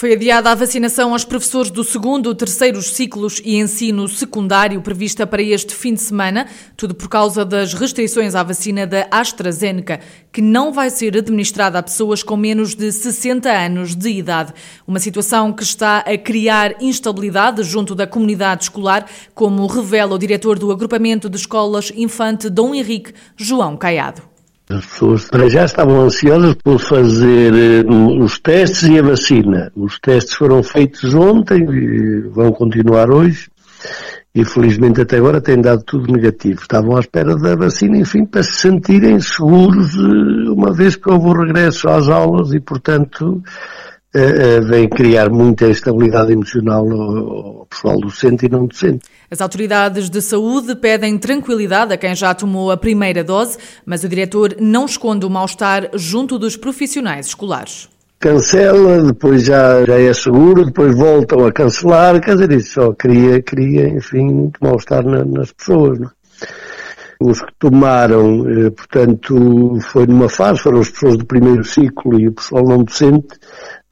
Foi adiada a vacinação aos professores do segundo, terceiros ciclos e ensino secundário prevista para este fim de semana, tudo por causa das restrições à vacina da AstraZeneca, que não vai ser administrada a pessoas com menos de 60 anos de idade. Uma situação que está a criar instabilidade junto da comunidade escolar, como revela o diretor do agrupamento de escolas Infante Dom Henrique, João Caiado. As pessoas para já estavam ansiosas por fazer uh, os testes e a vacina. Os testes foram feitos ontem e vão continuar hoje. E felizmente até agora tem dado tudo negativo. Estavam à espera da vacina, enfim, para se sentirem seguros, uh, uma vez que houve o regresso às aulas e, portanto, vem criar muita instabilidade emocional ao pessoal docente e não docente. As autoridades de saúde pedem tranquilidade a quem já tomou a primeira dose, mas o diretor não esconde o mal-estar junto dos profissionais escolares. Cancela, depois já, já é seguro, depois voltam a cancelar, quer dizer, isso só cria, cria enfim, muito mal-estar na, nas pessoas. Não? Os que tomaram, eh, portanto, foi numa fase, foram as pessoas do primeiro ciclo e o pessoal não docente,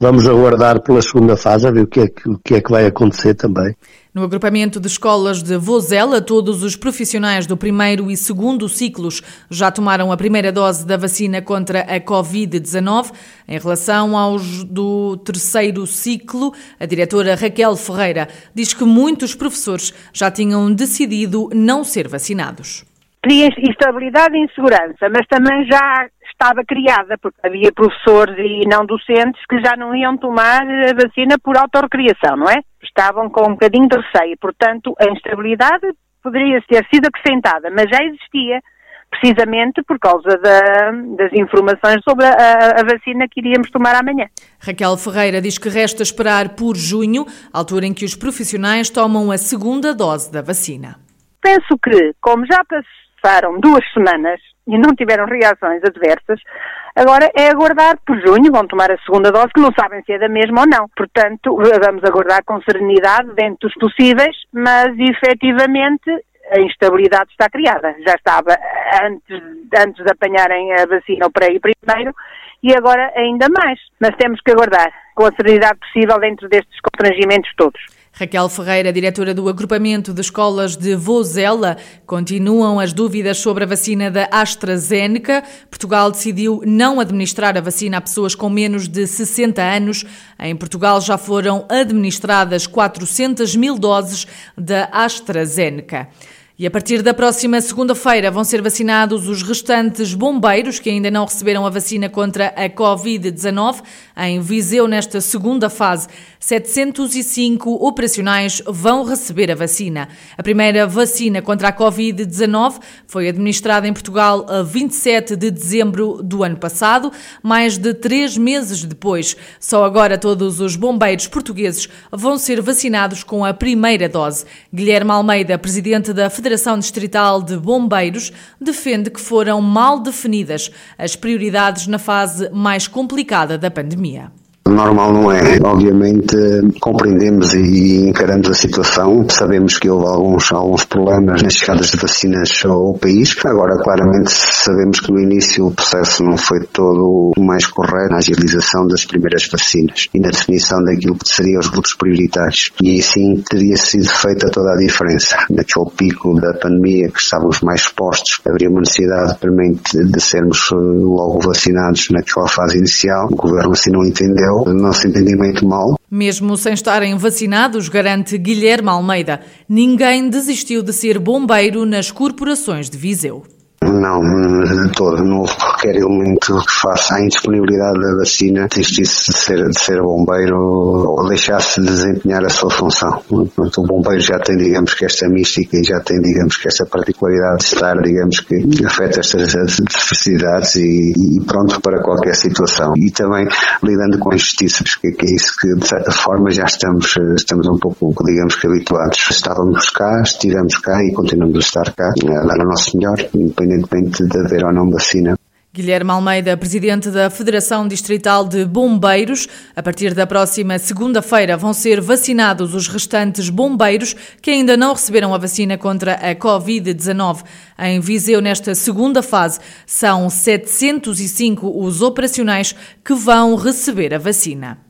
Vamos aguardar pela segunda fase a ver o que, é que, o que é que vai acontecer também. No agrupamento de escolas de Vozela, todos os profissionais do primeiro e segundo ciclos já tomaram a primeira dose da vacina contra a Covid-19. Em relação aos do terceiro ciclo, a diretora Raquel Ferreira diz que muitos professores já tinham decidido não ser vacinados. Cria instabilidade e insegurança, mas também já estava criada, porque havia professores e não docentes que já não iam tomar a vacina por autorrecriação, não é? Estavam com um bocadinho de receio. Portanto, a instabilidade poderia ter sido acrescentada, mas já existia, precisamente por causa da, das informações sobre a, a, vacina que iríamos tomar amanhã. Raquel Ferreira diz que resta esperar por junho, altura em que os profissionais tomam a segunda dose da vacina. Penso que, como já passaram duas semanas e não tiveram reações adversas, agora é aguardar por junho, vão tomar a segunda dose, que não sabem se é da mesma ou não. Portanto, vamos aguardar com serenidade, dentro dos possíveis, mas efetivamente a instabilidade está criada. Já estava antes, antes de apanharem a vacina o pré e primeiro, e agora ainda mais. Mas temos que aguardar com a serenidade possível dentro destes constrangimentos todos. Raquel Ferreira, diretora do agrupamento de escolas de Vozela, continuam as dúvidas sobre a vacina da AstraZeneca. Portugal decidiu não administrar a vacina a pessoas com menos de 60 anos. Em Portugal já foram administradas 400 mil doses da AstraZeneca. E a partir da próxima segunda-feira vão ser vacinados os restantes bombeiros que ainda não receberam a vacina contra a Covid-19. Em Viseu, nesta segunda fase, 705 operacionais vão receber a vacina. A primeira vacina contra a Covid-19 foi administrada em Portugal a 27 de dezembro do ano passado, mais de três meses depois. Só agora todos os bombeiros portugueses vão ser vacinados com a primeira dose. Guilherme Almeida, presidente da Federação Federação Distrital de Bombeiros defende que foram mal definidas as prioridades na fase mais complicada da pandemia. Normal não é. Obviamente compreendemos e encaramos a situação. Sabemos que houve alguns, alguns problemas nas chegadas de vacinas ao país. Agora, claramente, sabemos que no início o processo não foi todo o mais correto na agilização das primeiras vacinas e na definição daquilo que seriam os grupos prioritários. E sim teria sido feita toda a diferença. Naquele pico da pandemia que estávamos mais expostos, haveria uma necessidade premente de sermos eh, logo vacinados naquela fase inicial. O governo assim não entendeu entendimento mal. Mesmo sem estarem vacinados, garante Guilherme Almeida, ninguém desistiu de ser bombeiro nas corporações de Viseu. Não, de todo. Não houve qualquer elemento que faça a indisponibilidade da vacina desistisse de ser, de ser bombeiro ou deixasse de desempenhar a sua função. O bombeiro já tem, digamos, que esta mística e já tem, digamos, que esta particularidade de estar, digamos, que afeta estas diversidades e, e pronto para qualquer situação. E também lidando com injustiças, que, que é isso que, de certa forma, já estamos, estamos um pouco, digamos, que habituados. Estávamos cá, estivemos cá e continuamos a estar cá, a dar o nosso melhor, independentemente de haver ou não vacina. Guilherme Almeida, presidente da Federação Distrital de Bombeiros. A partir da próxima segunda-feira vão ser vacinados os restantes bombeiros que ainda não receberam a vacina contra a Covid-19. Em Viseu, nesta segunda fase, são 705 os operacionais que vão receber a vacina.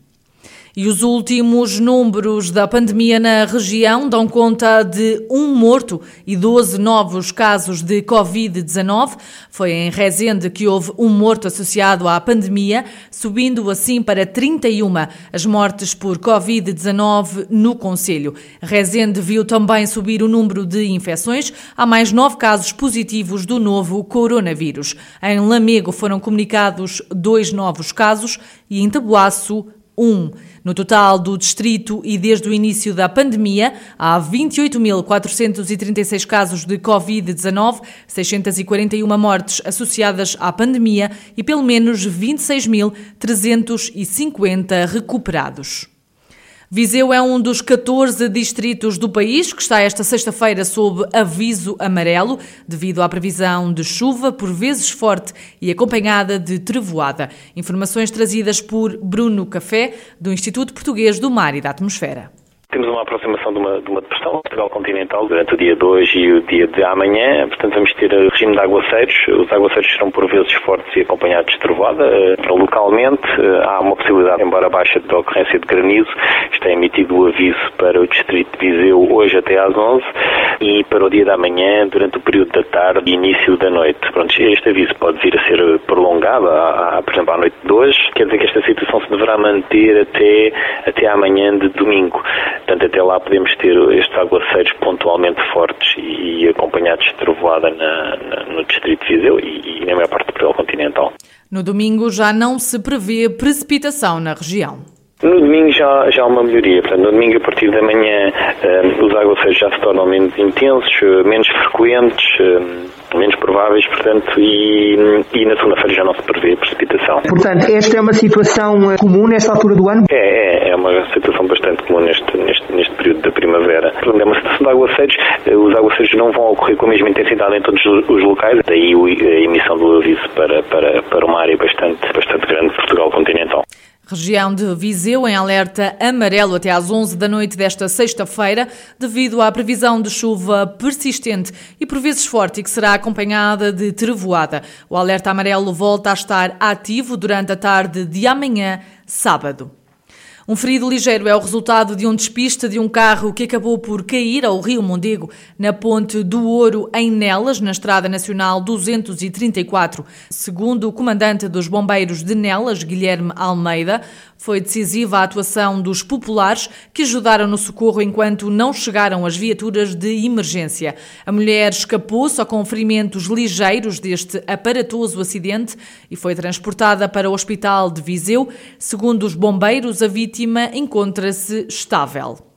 E os últimos números da pandemia na região dão conta de um morto e 12 novos casos de Covid-19. Foi em Rezende que houve um morto associado à pandemia, subindo assim para 31 as mortes por Covid-19 no Conselho. Rezende viu também subir o número de infecções. Há mais nove casos positivos do novo coronavírus. Em Lamego foram comunicados dois novos casos e em Tabuaço, um. No total do distrito e desde o início da pandemia, há 28.436 casos de Covid-19, 641 mortes associadas à pandemia e pelo menos 26.350 recuperados. Viseu é um dos 14 distritos do país que está esta sexta-feira sob aviso amarelo, devido à previsão de chuva, por vezes forte e acompanhada de trevoada. Informações trazidas por Bruno Café, do Instituto Português do Mar e da Atmosfera. Temos uma aproximação de uma, de uma depressão Portugal continental durante o dia de hoje e o dia de amanhã. Portanto, vamos ter regime de aguaceiros. Os aguaceiros serão por vezes fortes e acompanhados de trovada. Eh, localmente eh, há uma possibilidade, embora baixa, de ocorrência de granizo. Está emitido o aviso para o distrito de Viseu hoje até às 11 e para o dia de amanhã durante o período da tarde e início da noite. Pronto, este aviso pode vir a ser prolongado, a, a, por exemplo, à noite de hoje. Quer dizer que esta situação se deverá manter até, até amanhã de domingo. Portanto, até lá podemos ter estes aguaceiros pontualmente fortes e, e acompanhados de trovoada na, na, no distrito de Viseu e, e na maior parte do Portugal continental. No domingo já não se prevê precipitação na região. No domingo já, já há uma melhoria. Portanto, no domingo, a partir da manhã, um, os aguaceiros já se tornam menos intensos, menos frequentes, um, menos prováveis, portanto, e, e na segunda-feira já não se prevê precipitação. Portanto, esta é uma situação eh, comum nesta altura do ano? É, é, é uma situação bastante comum neste, neste, neste período da primavera. Portanto, é uma situação de aguaceiros. Eh, os aguaceiros não vão ocorrer com a mesma intensidade em todos os locais, daí a emissão do aviso para, para, para uma área bastante, bastante grande de Portugal continental. Região de Viseu em alerta amarelo até às 11 da noite desta sexta-feira, devido à previsão de chuva persistente e por vezes forte que será acompanhada de trevoada. O alerta amarelo volta a estar ativo durante a tarde de amanhã, sábado. Um ferido ligeiro é o resultado de um despiste de um carro que acabou por cair ao Rio Mondego, na Ponte do Ouro, em Nelas, na Estrada Nacional 234. Segundo o comandante dos bombeiros de Nelas, Guilherme Almeida, foi decisiva a atuação dos populares que ajudaram no socorro enquanto não chegaram as viaturas de emergência. A mulher escapou só com ferimentos ligeiros deste aparatoso acidente e foi transportada para o Hospital de Viseu. Segundo os bombeiros, a vítima encontra-se estável.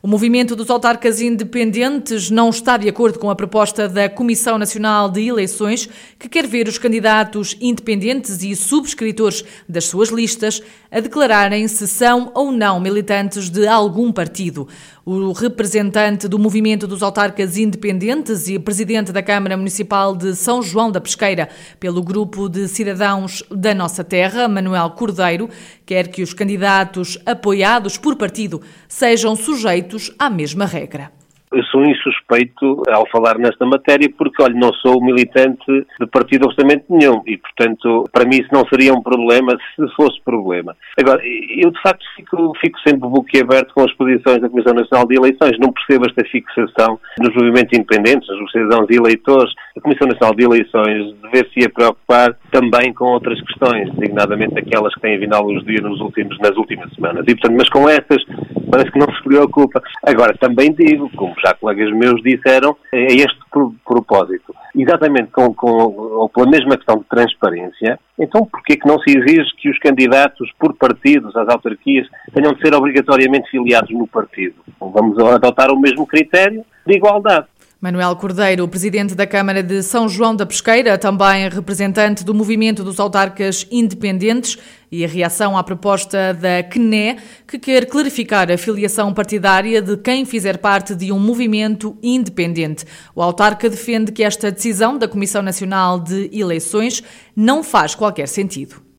O movimento dos autarcas independentes não está de acordo com a proposta da Comissão Nacional de Eleições, que quer ver os candidatos independentes e subscritores das suas listas a declararem se são ou não militantes de algum partido. O representante do Movimento dos Autarcas Independentes e presidente da Câmara Municipal de São João da Pesqueira, pelo grupo de cidadãos da nossa terra, Manuel Cordeiro, quer que os candidatos apoiados por partido sejam sujeitos à mesma regra. Eu sou insuspeito ao falar nesta matéria porque, olha, não sou militante de partido absolutamente nenhum e, portanto, para mim isso não seria um problema se fosse problema. Agora, eu de facto fico, fico sempre boquiaberto com as posições da Comissão Nacional de Eleições. Não percebo esta fixação nos movimentos independentes, nos cidadãos e eleitores. A Comissão Nacional de Eleições dever-se preocupar também com outras questões, designadamente aquelas que têm vindo à luz dia nos últimos, nas últimas semanas. E, portanto, mas com essas parece que não se preocupa. Agora, também digo, como já colegas meus disseram, é este propósito. Exatamente com, com, ou pela mesma questão de transparência, então porquê que não se exige que os candidatos por partidos às autarquias tenham de ser obrigatoriamente filiados no partido? Vamos adotar o mesmo critério de igualdade. Manuel Cordeiro, presidente da Câmara de São João da Pesqueira, também representante do movimento dos autarcas independentes, e a reação à proposta da CNE, que quer clarificar a filiação partidária de quem fizer parte de um movimento independente. O autarca defende que esta decisão da Comissão Nacional de Eleições não faz qualquer sentido.